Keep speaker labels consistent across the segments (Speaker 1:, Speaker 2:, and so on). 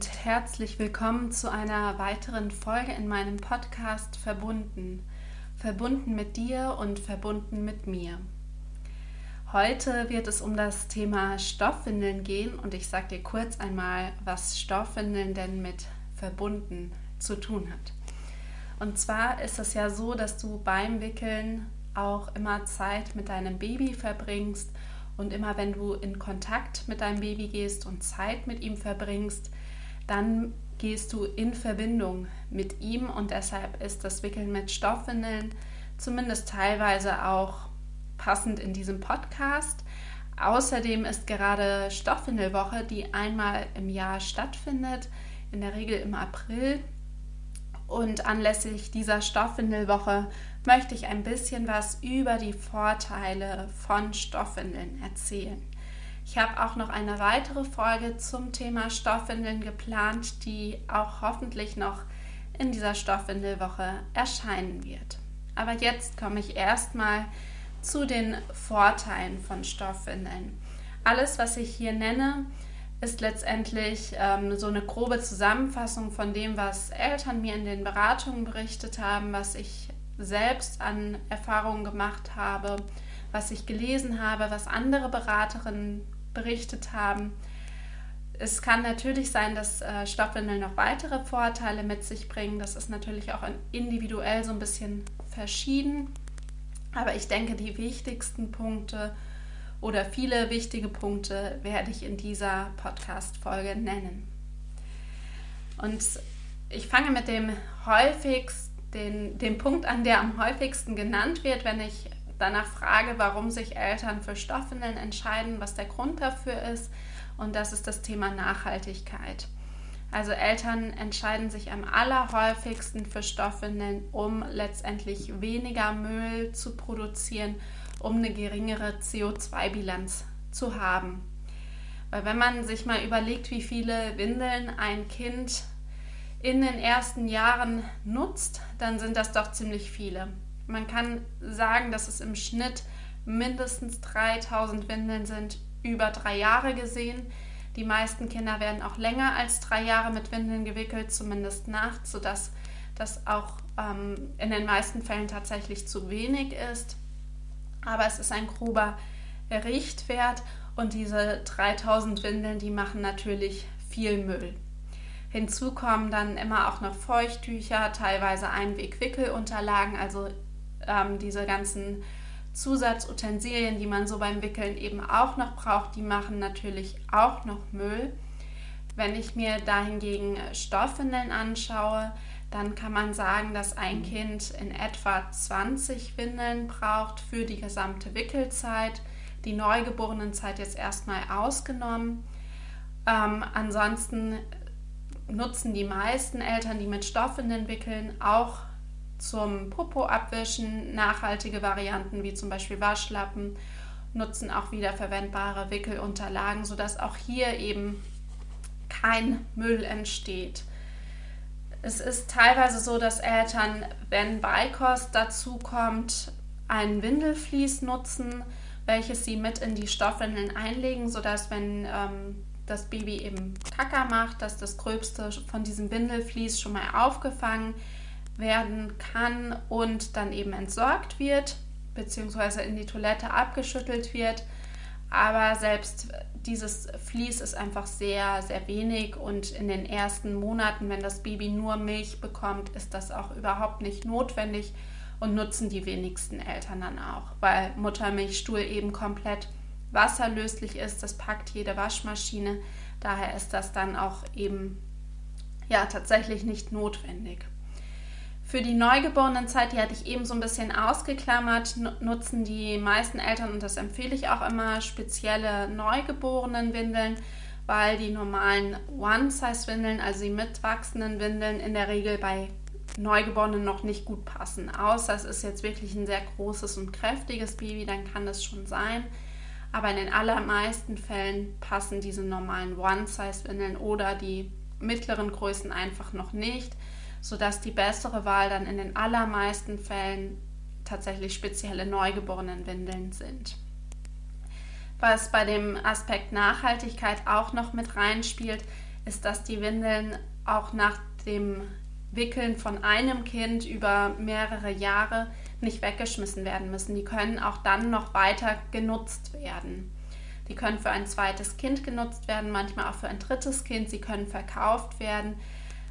Speaker 1: und herzlich willkommen zu einer weiteren Folge in meinem Podcast Verbunden. Verbunden mit dir und verbunden mit mir. Heute wird es um das Thema Stoffwindeln gehen und ich sage dir kurz einmal, was Stoffwindeln denn mit verbunden zu tun hat. Und zwar ist es ja so, dass du beim Wickeln auch immer Zeit mit deinem Baby verbringst und immer wenn du in Kontakt mit deinem Baby gehst und Zeit mit ihm verbringst, dann gehst du in Verbindung mit ihm und deshalb ist das Wickeln mit Stoffwindeln zumindest teilweise auch passend in diesem Podcast. Außerdem ist gerade Stoffwindelwoche, die einmal im Jahr stattfindet, in der Regel im April. Und anlässlich dieser Stoffwindelwoche möchte ich ein bisschen was über die Vorteile von Stoffwindeln erzählen. Ich habe auch noch eine weitere Folge zum Thema Stoffwindeln geplant, die auch hoffentlich noch in dieser Stoffwindelwoche erscheinen wird. Aber jetzt komme ich erstmal zu den Vorteilen von Stoffwindeln. Alles, was ich hier nenne, ist letztendlich ähm, so eine grobe Zusammenfassung von dem, was Eltern mir in den Beratungen berichtet haben, was ich selbst an Erfahrungen gemacht habe, was ich gelesen habe, was andere Beraterinnen berichtet haben. Es kann natürlich sein, dass äh, Stoffwindeln noch weitere Vorteile mit sich bringen. Das ist natürlich auch individuell so ein bisschen verschieden. Aber ich denke, die wichtigsten Punkte oder viele wichtige Punkte werde ich in dieser Podcast-Folge nennen. Und ich fange mit dem häufigsten, den, dem Punkt an, der am häufigsten genannt wird, wenn ich danach frage, warum sich Eltern für Stoffwindeln entscheiden, was der Grund dafür ist. Und das ist das Thema Nachhaltigkeit. Also Eltern entscheiden sich am allerhäufigsten für Stoffwindeln, um letztendlich weniger Müll zu produzieren, um eine geringere CO2-Bilanz zu haben. Weil wenn man sich mal überlegt, wie viele Windeln ein Kind in den ersten Jahren nutzt, dann sind das doch ziemlich viele. Man kann sagen, dass es im Schnitt mindestens 3000 Windeln sind, über drei Jahre gesehen. Die meisten Kinder werden auch länger als drei Jahre mit Windeln gewickelt, zumindest nachts, sodass das auch ähm, in den meisten Fällen tatsächlich zu wenig ist. Aber es ist ein grober Richtwert und diese 3000 Windeln, die machen natürlich viel Müll. Hinzu kommen dann immer auch noch Feuchttücher, teilweise Einwegwickelunterlagen, also ähm, diese ganzen Zusatzutensilien, die man so beim Wickeln eben auch noch braucht, die machen natürlich auch noch Müll. Wenn ich mir dahingegen Stoffwindeln anschaue, dann kann man sagen, dass ein Kind in etwa 20 Windeln braucht für die gesamte Wickelzeit. Die Neugeborenenzeit jetzt erstmal ausgenommen. Ähm, ansonsten nutzen die meisten Eltern, die mit Stoffwindeln wickeln, auch zum Popo abwischen nachhaltige Varianten wie zum Beispiel Waschlappen, nutzen auch wiederverwendbare Wickelunterlagen, sodass auch hier eben kein Müll entsteht. Es ist teilweise so, dass Eltern, wenn Beikost dazu kommt, ein Windelflies nutzen, welches sie mit in die Stoffwindeln einlegen, sodass wenn ähm, das Baby eben Kacker macht, dass das Gröbste von diesem Windelflies schon mal aufgefangen werden kann und dann eben entsorgt wird, beziehungsweise in die Toilette abgeschüttelt wird. Aber selbst dieses Vlies ist einfach sehr, sehr wenig und in den ersten Monaten, wenn das Baby nur Milch bekommt, ist das auch überhaupt nicht notwendig und nutzen die wenigsten Eltern dann auch, weil Muttermilchstuhl eben komplett wasserlöslich ist. Das packt jede Waschmaschine. Daher ist das dann auch eben ja tatsächlich nicht notwendig. Für die Neugeborenenzeit, die hatte ich eben so ein bisschen ausgeklammert, nutzen die meisten Eltern, und das empfehle ich auch immer, spezielle Neugeborenenwindeln, weil die normalen One-Size-Windeln, also die mitwachsenden Windeln, in der Regel bei Neugeborenen noch nicht gut passen. Außer es ist jetzt wirklich ein sehr großes und kräftiges Baby, dann kann das schon sein. Aber in den allermeisten Fällen passen diese normalen One-Size-Windeln oder die mittleren Größen einfach noch nicht, sodass die bessere Wahl dann in den allermeisten Fällen tatsächlich spezielle Neugeborenenwindeln sind. Was bei dem Aspekt Nachhaltigkeit auch noch mit reinspielt, ist, dass die Windeln auch nach dem Wickeln von einem Kind über mehrere Jahre nicht weggeschmissen werden müssen. Die können auch dann noch weiter genutzt werden. Die können für ein zweites Kind genutzt werden, manchmal auch für ein drittes Kind. Sie können verkauft werden,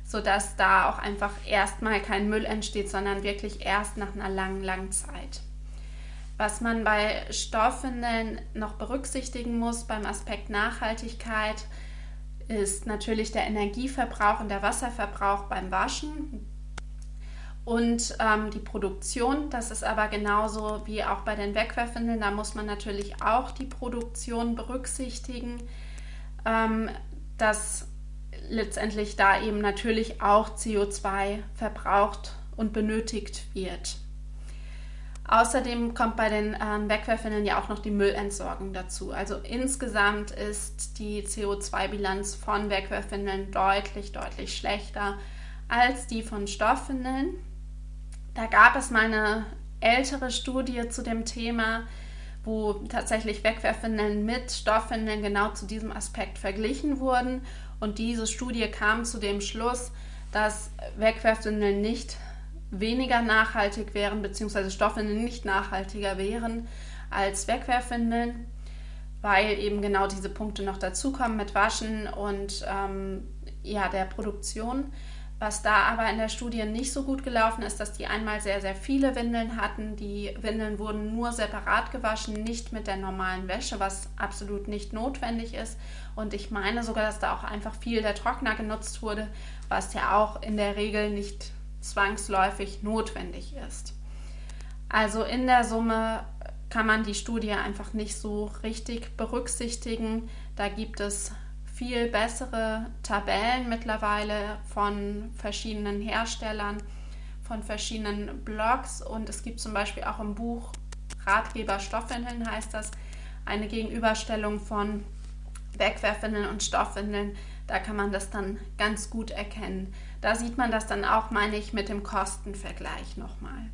Speaker 1: sodass da auch einfach erstmal kein Müll entsteht, sondern wirklich erst nach einer langen, langen Zeit. Was man bei Stoffwindeln noch berücksichtigen muss beim Aspekt Nachhaltigkeit, ist natürlich der Energieverbrauch und der Wasserverbrauch beim Waschen und ähm, die Produktion. Das ist aber genauso wie auch bei den Wegwerfwindeln. Da muss man natürlich auch die Produktion berücksichtigen, ähm, dass letztendlich da eben natürlich auch CO2 verbraucht und benötigt wird. Außerdem kommt bei den ähm, Wegwerfwindeln ja auch noch die Müllentsorgung dazu. Also insgesamt ist die CO2-Bilanz von Wegwerfwindeln deutlich, deutlich schlechter als die von Stoffwindeln. Da gab es mal eine ältere Studie zu dem Thema, wo tatsächlich Wegwerfwindeln mit Stoffwindeln genau zu diesem Aspekt verglichen wurden. Und diese Studie kam zu dem Schluss, dass Wegwerfwindeln nicht weniger nachhaltig wären, beziehungsweise Stoffwindeln nicht nachhaltiger wären als Wegwerfwindeln, weil eben genau diese Punkte noch dazukommen mit Waschen und ähm, ja, der Produktion. Was da aber in der Studie nicht so gut gelaufen ist, dass die einmal sehr, sehr viele Windeln hatten. Die Windeln wurden nur separat gewaschen, nicht mit der normalen Wäsche, was absolut nicht notwendig ist. Und ich meine sogar, dass da auch einfach viel der Trockner genutzt wurde, was ja auch in der Regel nicht zwangsläufig notwendig ist. Also in der Summe kann man die Studie einfach nicht so richtig berücksichtigen. Da gibt es viel bessere Tabellen mittlerweile von verschiedenen Herstellern, von verschiedenen Blogs und es gibt zum Beispiel auch im Buch Ratgeber Stoffwindeln heißt das, eine Gegenüberstellung von Wegwerfwindeln und Stoffwindeln. Da kann man das dann ganz gut erkennen. Da sieht man das dann auch, meine ich, mit dem Kostenvergleich nochmal.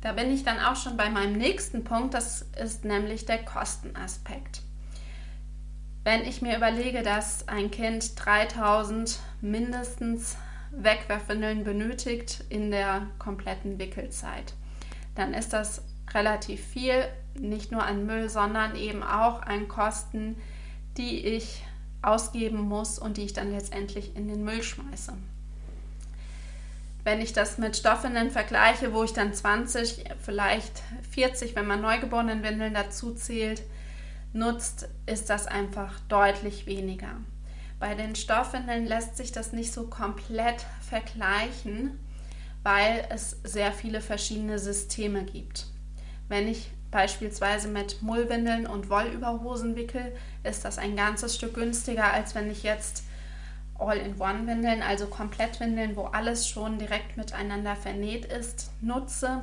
Speaker 1: Da bin ich dann auch schon bei meinem nächsten Punkt, das ist nämlich der Kostenaspekt. Wenn ich mir überlege, dass ein Kind 3000 mindestens Wegwerfwindeln benötigt in der kompletten Wickelzeit, dann ist das relativ viel, nicht nur an Müll, sondern eben auch an Kosten, die ich ausgeben muss und die ich dann letztendlich in den Müll schmeiße. Wenn ich das mit Stoffwindeln vergleiche, wo ich dann 20, vielleicht 40, wenn man neugeborenen Windeln dazu zählt, nutzt, ist das einfach deutlich weniger. Bei den Stoffwindeln lässt sich das nicht so komplett vergleichen, weil es sehr viele verschiedene Systeme gibt. Wenn ich beispielsweise mit Mullwindeln und Wollüberhosen wickel, ist das ein ganzes Stück günstiger, als wenn ich jetzt All-in-One-Windeln, also Komplettwindeln, wo alles schon direkt miteinander vernäht ist, nutze,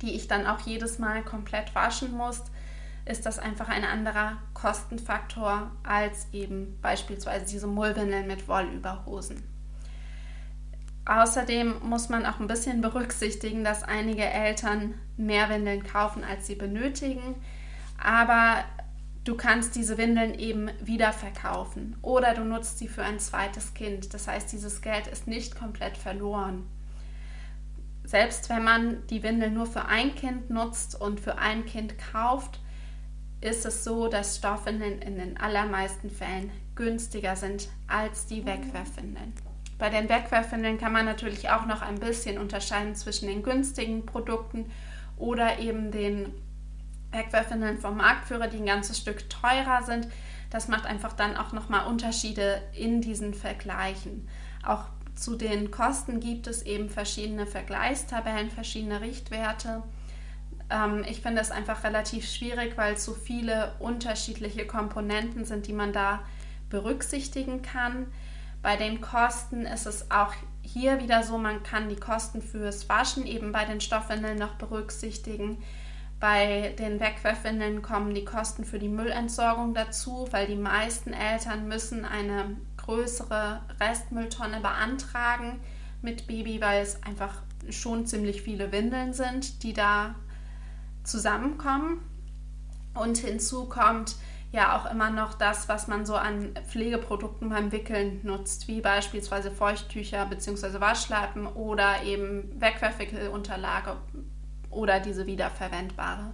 Speaker 1: die ich dann auch jedes Mal komplett waschen muss, ist das einfach ein anderer Kostenfaktor als eben beispielsweise diese Mullwindeln mit Wollüberhosen. Außerdem muss man auch ein bisschen berücksichtigen, dass einige Eltern mehr Windeln kaufen, als sie benötigen. Aber du kannst diese Windeln eben wieder verkaufen oder du nutzt sie für ein zweites Kind. Das heißt, dieses Geld ist nicht komplett verloren. Selbst wenn man die Windeln nur für ein Kind nutzt und für ein Kind kauft, ist es so, dass Stoffwindeln in den allermeisten Fällen günstiger sind als die Wegwerfwindeln. Bei den Wegwerfwindeln kann man natürlich auch noch ein bisschen unterscheiden zwischen den günstigen Produkten oder eben den Wegwerfwindeln vom Marktführer, die ein ganzes Stück teurer sind. Das macht einfach dann auch nochmal Unterschiede in diesen Vergleichen. Auch zu den Kosten gibt es eben verschiedene Vergleichstabellen, verschiedene Richtwerte. Ähm, ich finde es einfach relativ schwierig, weil es so viele unterschiedliche Komponenten sind, die man da berücksichtigen kann. Bei den Kosten ist es auch hier wieder so, man kann die Kosten fürs Waschen eben bei den Stoffwindeln noch berücksichtigen. Bei den Wegwerfwindeln kommen die Kosten für die Müllentsorgung dazu, weil die meisten Eltern müssen eine größere Restmülltonne beantragen mit Baby, weil es einfach schon ziemlich viele Windeln sind, die da zusammenkommen. Und hinzu kommt ja auch immer noch das, was man so an Pflegeprodukten beim Wickeln nutzt, wie beispielsweise Feuchttücher bzw. Waschlappen oder eben Wegwerfwickelunterlage oder diese wiederverwendbare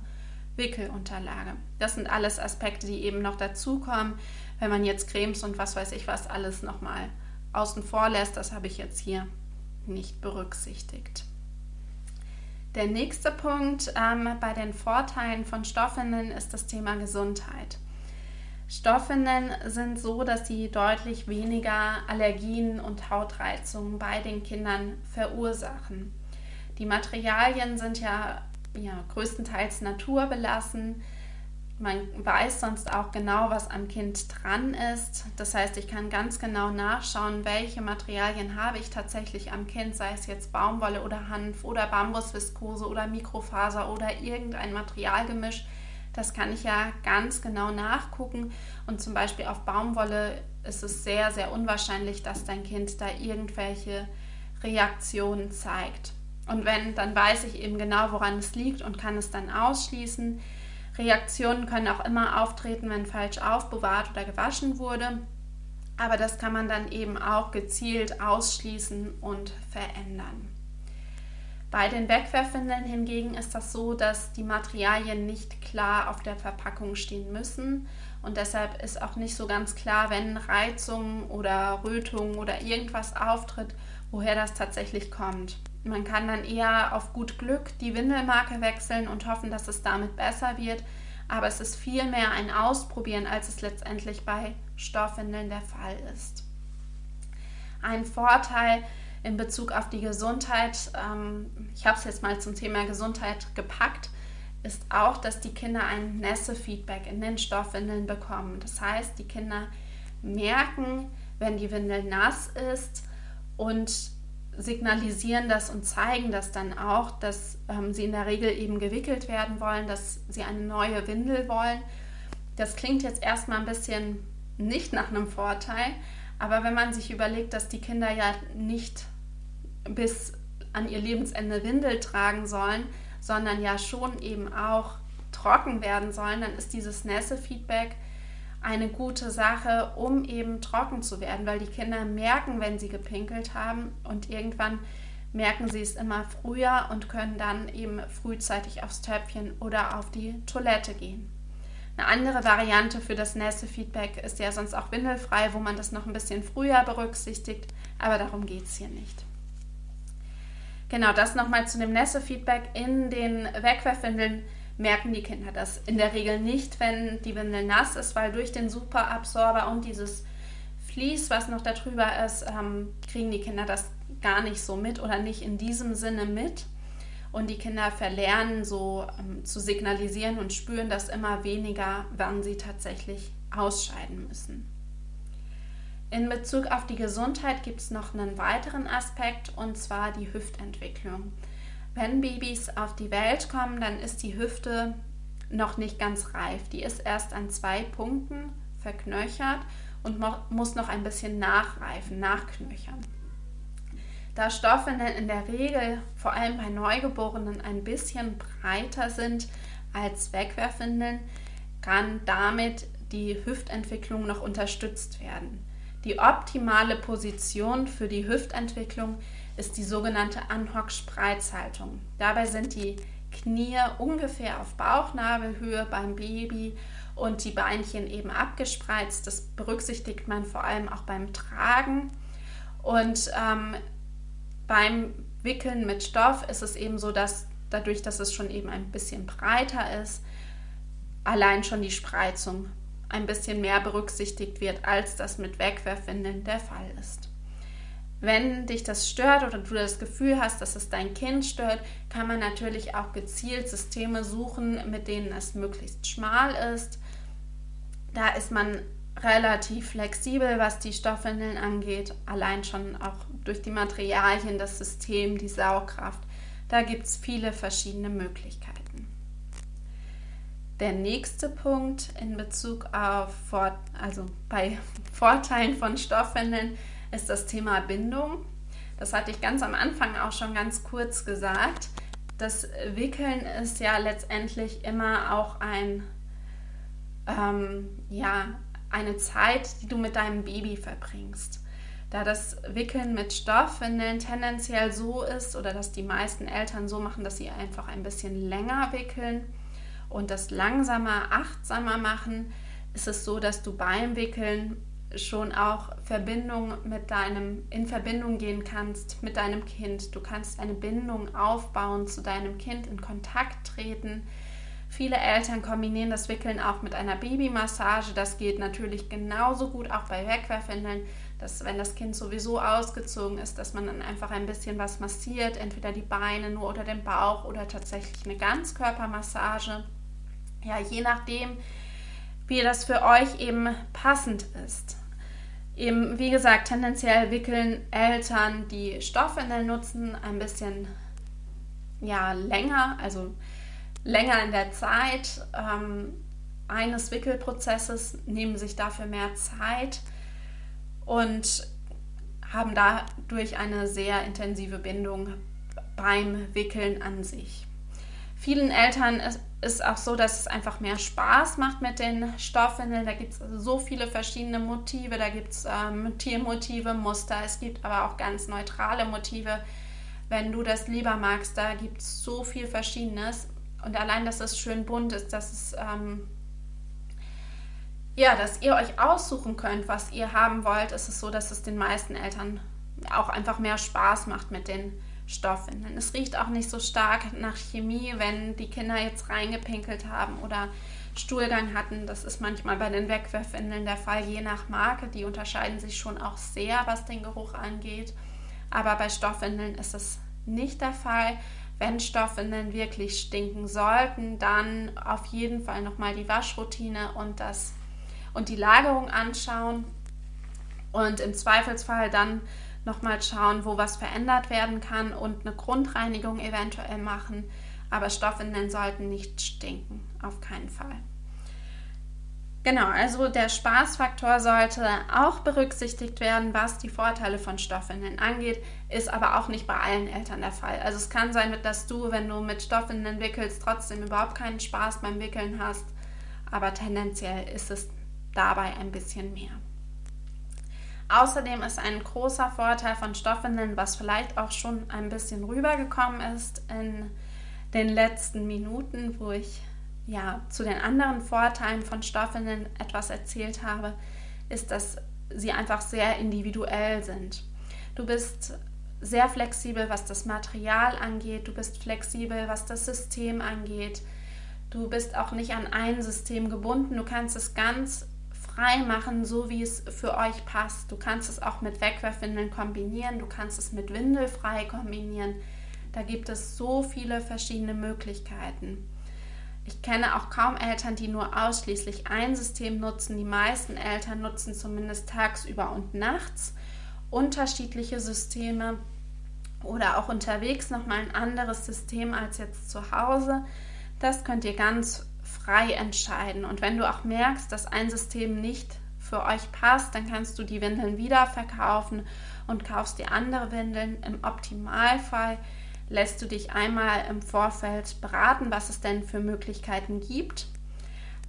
Speaker 1: Wickelunterlage. Das sind alles Aspekte, die eben noch dazukommen, wenn man jetzt Cremes und was weiß ich was alles nochmal außen vor lässt. Das habe ich jetzt hier nicht berücksichtigt. Der nächste Punkt ähm, bei den Vorteilen von Stoffwindeln ist das Thema Gesundheit. Stoffwindeln sind so, dass sie deutlich weniger Allergien und Hautreizungen bei den Kindern verursachen. Die Materialien sind ja, ja größtenteils naturbelassen. Man weiß sonst auch genau, was am Kind dran ist. Das heißt, ich kann ganz genau nachschauen, welche Materialien habe ich tatsächlich am Kind, sei es jetzt Baumwolle oder Hanf oder Bambusviskose oder Mikrofaser oder irgendein Materialgemisch. Das kann ich ja ganz genau nachgucken. Und zum Beispiel auf Baumwolle ist es sehr, sehr unwahrscheinlich, dass dein Kind da irgendwelche Reaktionen zeigt. Und wenn, dann weiß ich eben genau, woran es liegt und kann es dann ausschließen. Reaktionen können auch immer auftreten, wenn falsch aufbewahrt oder gewaschen wurde. Aber das kann man dann eben auch gezielt ausschließen und verändern. Bei den Wegwerfwindeln hingegen ist das so, dass die Materialien nicht klar auf der Verpackung stehen müssen und deshalb ist auch nicht so ganz klar, wenn Reizungen oder Rötungen oder irgendwas auftritt, woher das tatsächlich kommt. Man kann dann eher auf gut Glück die Windelmarke wechseln und hoffen, dass es damit besser wird. Aber es ist viel mehr ein Ausprobieren, als es letztendlich bei Stoffwindeln der Fall ist. Ein Vorteil in Bezug auf die Gesundheit, ähm, ich habe es jetzt mal zum Thema Gesundheit gepackt, ist auch, dass die Kinder ein Nässe-Feedback in den Stoffwindeln bekommen. Das heißt, die Kinder merken, wenn die Windel nass ist und signalisieren das und zeigen das dann auch, dass ähm, sie in der Regel eben gewickelt werden wollen, dass sie eine neue Windel wollen. Das klingt jetzt erstmal ein bisschen nicht nach einem Vorteil, aber wenn man sich überlegt, dass die Kinder ja nicht bis an ihr Lebensende Windel tragen sollen, sondern ja schon eben auch trocken werden sollen, dann ist dieses Nässe-Feedback eine gute Sache, um eben trocken zu werden, weil die Kinder merken, wenn sie gepinkelt haben und irgendwann merken sie es immer früher und können dann eben frühzeitig aufs Töpfchen oder auf die Toilette gehen. Eine andere Variante für das Nässe-Feedback ist ja sonst auch windelfrei, wo man das noch ein bisschen früher berücksichtigt, aber darum geht es hier nicht. Genau, das nochmal zu dem Nässe-Feedback in den Wegwerfwindeln merken die Kinder das in der Regel nicht, wenn die Windel nass ist, weil durch den Superabsorber und dieses Vlies, was noch darüber ist, ähm, kriegen die Kinder das gar nicht so mit oder nicht in diesem Sinne mit. Und die Kinder verlernen so ähm, zu signalisieren und spüren das immer weniger, wann sie tatsächlich ausscheiden müssen. In Bezug auf die Gesundheit gibt es noch einen weiteren Aspekt und zwar die Hüftentwicklung. Wenn Babys auf die Welt kommen, dann ist die Hüfte noch nicht ganz reif. Die ist erst an zwei Punkten verknöchert und muss noch ein bisschen nachreifen, nachknöchern. Da Stoffe in der Regel vor allem bei Neugeborenen ein bisschen breiter sind als Wegwerfwindeln, kann damit die Hüftentwicklung noch unterstützt werden. Die optimale Position für die Hüftentwicklung ist die sogenannte Anhock-Spreizhaltung. Dabei sind die Knie ungefähr auf Bauchnabelhöhe beim Baby und die Beinchen eben abgespreizt. Das berücksichtigt man vor allem auch beim Tragen. Und ähm, beim Wickeln mit Stoff ist es eben so, dass dadurch, dass es schon eben ein bisschen breiter ist, allein schon die Spreizung ein bisschen mehr berücksichtigt wird, als das mit Wegwerfwindeln der Fall ist. Wenn dich das stört oder du das Gefühl hast, dass es dein Kind stört, kann man natürlich auch gezielt Systeme suchen, mit denen es möglichst schmal ist. Da ist man relativ flexibel, was die Stoffwindeln angeht, allein schon auch durch die Materialien, das System, die Saugkraft. Da gibt es viele verschiedene Möglichkeiten. Der nächste Punkt in Bezug auf, also bei Vorteilen von Stoffwindeln ist das Thema Bindung. Das hatte ich ganz am Anfang auch schon ganz kurz gesagt. Das Wickeln ist ja letztendlich immer auch ein ähm, ja, eine Zeit, die du mit deinem Baby verbringst. Da das Wickeln mit Stoffwindeln tendenziell so ist oder dass die meisten Eltern so machen, dass sie einfach ein bisschen länger wickeln und das langsamer, achtsamer machen, ist es so, dass du beim Wickeln schon auch Verbindung mit deinem, in Verbindung gehen kannst mit deinem Kind. Du kannst eine Bindung aufbauen zu deinem Kind, in Kontakt treten Viele Eltern kombinieren das Wickeln auch mit einer Babymassage. Das geht natürlich genauso gut auch bei Wegwerfwindeln, dass wenn das Kind sowieso ausgezogen ist, dass man dann einfach ein bisschen was massiert, entweder die Beine nur oder den Bauch oder tatsächlich eine Ganzkörpermassage. Ja, je nachdem, wie das für euch eben passend ist. Eben, wie gesagt, tendenziell wickeln Eltern, die Stoffwindeln nutzen, ein bisschen ja, länger, also länger in der Zeit ähm, eines Wickelprozesses, nehmen sich dafür mehr Zeit und haben dadurch eine sehr intensive Bindung beim Wickeln an sich. Vielen Eltern es auch so, dass es einfach mehr Spaß macht mit den Stoffwindeln. Da gibt es so viele verschiedene Motive. Da gibt es ähm, Tiermotive, Muster. Es gibt aber auch ganz neutrale Motive. Wenn du das lieber magst, da gibt es so viel Verschiedenes. Und allein, dass es schön bunt ist, dass es ähm, ja, dass ihr euch aussuchen könnt, was ihr haben wollt, ist es so, dass es den meisten Eltern auch einfach mehr Spaß macht mit den Stoffwindeln. Es riecht auch nicht so stark nach Chemie, wenn die Kinder jetzt reingepinkelt haben oder Stuhlgang hatten. Das ist manchmal bei den Wegwerfwindeln der Fall, je nach Marke. Die unterscheiden sich schon auch sehr, was den Geruch angeht. Aber bei Stoffwindeln ist es nicht der Fall. Wenn Stoffwindeln wirklich stinken sollten, dann auf jeden Fall nochmal die Waschroutine und, das, und die Lagerung anschauen und im Zweifelsfall dann nochmal schauen, wo was verändert werden kann und eine Grundreinigung eventuell machen. Aber Stoffwindeln sollten nicht stinken, auf keinen Fall. Genau, also der Spaßfaktor sollte auch berücksichtigt werden, was die Vorteile von Stoffwindeln angeht, ist aber auch nicht bei allen Eltern der Fall. Also es kann sein, dass du, wenn du mit Stoffwindeln wickelst, trotzdem überhaupt keinen Spaß beim Wickeln hast, aber tendenziell ist es dabei ein bisschen mehr. Außerdem ist ein großer Vorteil von Stoffwindeln, was vielleicht auch schon ein bisschen rübergekommen ist in den letzten Minuten, wo ich ja, zu den anderen Vorteilen von Stoffwindeln etwas erzählt habe, ist, dass sie einfach sehr individuell sind. Du bist sehr flexibel, was das Material angeht, du bist flexibel, was das System angeht. Du bist auch nicht an ein System gebunden, du kannst es ganz frei machen, so wie es für euch passt. Du kannst es auch mit Wegwerfwindeln kombinieren, du kannst es mit Windelfrei kombinieren. Da gibt es so viele verschiedene Möglichkeiten. Ich kenne auch kaum Eltern, die nur ausschließlich ein System nutzen. Die meisten Eltern nutzen zumindest tagsüber und nachts unterschiedliche Systeme oder auch unterwegs nochmal ein anderes System als jetzt zu Hause. Das könnt ihr ganz frei entscheiden. Und wenn du auch merkst, dass ein System nicht für euch passt, dann kannst du die Windeln wieder verkaufen und kaufst dir andere Windeln. Im Optimalfall lässt du dich einmal im Vorfeld beraten, was es denn für Möglichkeiten gibt.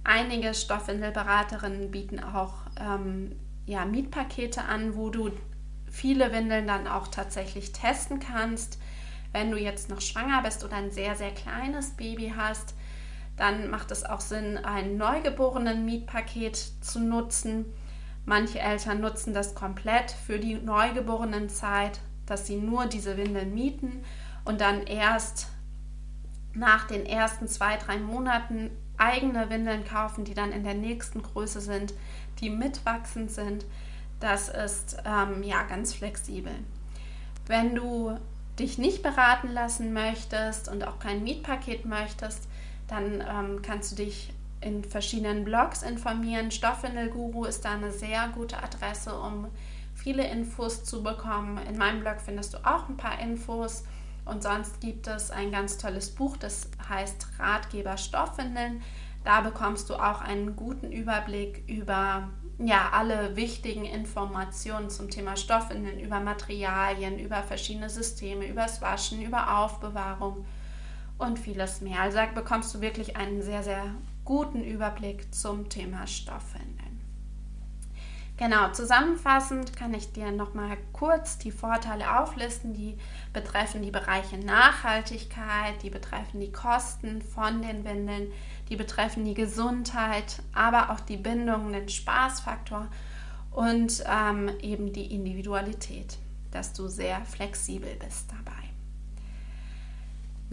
Speaker 1: Einige Stoffwindelberaterinnen bieten auch ähm, ja, Mietpakete an, wo du viele Windeln dann auch tatsächlich testen kannst. Wenn du jetzt noch schwanger bist oder ein sehr, sehr kleines Baby hast, dann macht es auch Sinn, ein neugeborenen Mietpaket zu nutzen. Manche Eltern nutzen das komplett für die neugeborenen Zeit, dass sie nur diese Windeln mieten und dann erst nach den ersten zwei, drei Monaten eigene Windeln kaufen, die dann in der nächsten Größe sind, die mitwachsend sind. Das ist ähm, ja ganz flexibel. Wenn du dich nicht beraten lassen möchtest und auch kein Mietpaket möchtest, dann ähm, kannst du dich in verschiedenen Blogs informieren. Stoffwindelguru ist da eine sehr gute Adresse, um viele Infos zu bekommen. In meinem Blog findest du auch ein paar Infos. Und sonst gibt es ein ganz tolles Buch, das heißt Ratgeber Stoffwindeln. Da bekommst du auch einen guten Überblick über ja, alle wichtigen Informationen zum Thema Stoffwindeln, über Materialien, über verschiedene Systeme, über das Waschen, über Aufbewahrung und vieles mehr. Also bekommst du wirklich einen sehr, sehr guten Überblick zum Thema Stoffwindeln. Genau, zusammenfassend kann ich dir nochmal kurz die Vorteile auflisten, die betreffen die Bereiche Nachhaltigkeit, die betreffen die Kosten von den Windeln, die betreffen die Gesundheit, aber auch die Bindung, den Spaßfaktor und ähm, eben die Individualität, dass du sehr flexibel bist dabei.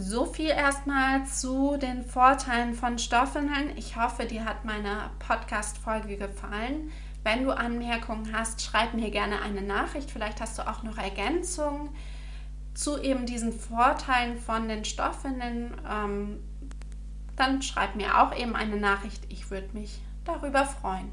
Speaker 1: So viel erstmal zu den Vorteilen von Stoffwindeln. Ich hoffe, dir hat meine Podcast-Folge gefallen. Wenn du Anmerkungen hast, schreib mir gerne eine Nachricht. Vielleicht hast du auch noch Ergänzungen zu eben diesen Vorteilen von den Stoffwindeln. Ähm, dann schreib mir auch eben eine Nachricht. Ich würde mich darüber freuen.